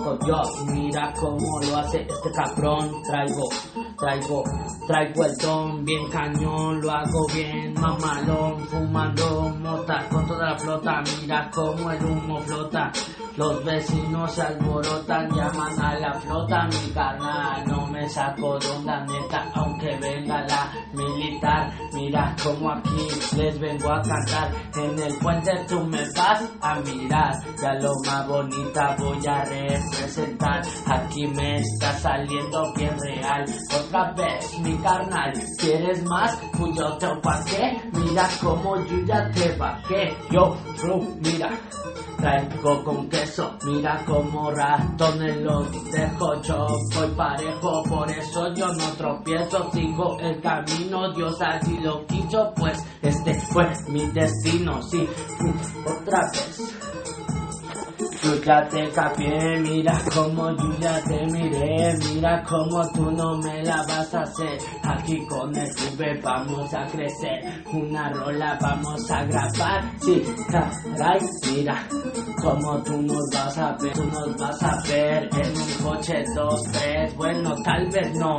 Dios, mira cómo lo hace este cabrón. Traigo, traigo, traigo el don bien cañón, lo hago bien mamalón, fumando mota con toda la flota. Mira cómo el humo flota. Los vecinos se alborotan, llaman a la flota. Mi carnal, no me saco de onda neta, Mira cómo aquí les vengo a cantar. En el puente tú me vas a mirar. Ya lo más bonita voy a representar. Aquí me está saliendo bien real. Otra vez, mi carnal, ¿quieres más? Pues yo te opaqué. Mira cómo yo ya te bajé. Yo, bro, mira. Traigo con queso, mira como ratones los dejo, yo voy parejo, por eso yo no tropiezo, sigo el camino, Dios así lo quiso, pues este fue mi destino, sí, otra vez. Yo ya te capié, mira como yo ya te miré, mira como tú no me la vas a hacer. Aquí con el V vamos a crecer, una rola vamos a grabar, sí, caray, mira como tú nos vas a ver, tú nos vas a ver en un coche dos, tres, bueno tal vez no.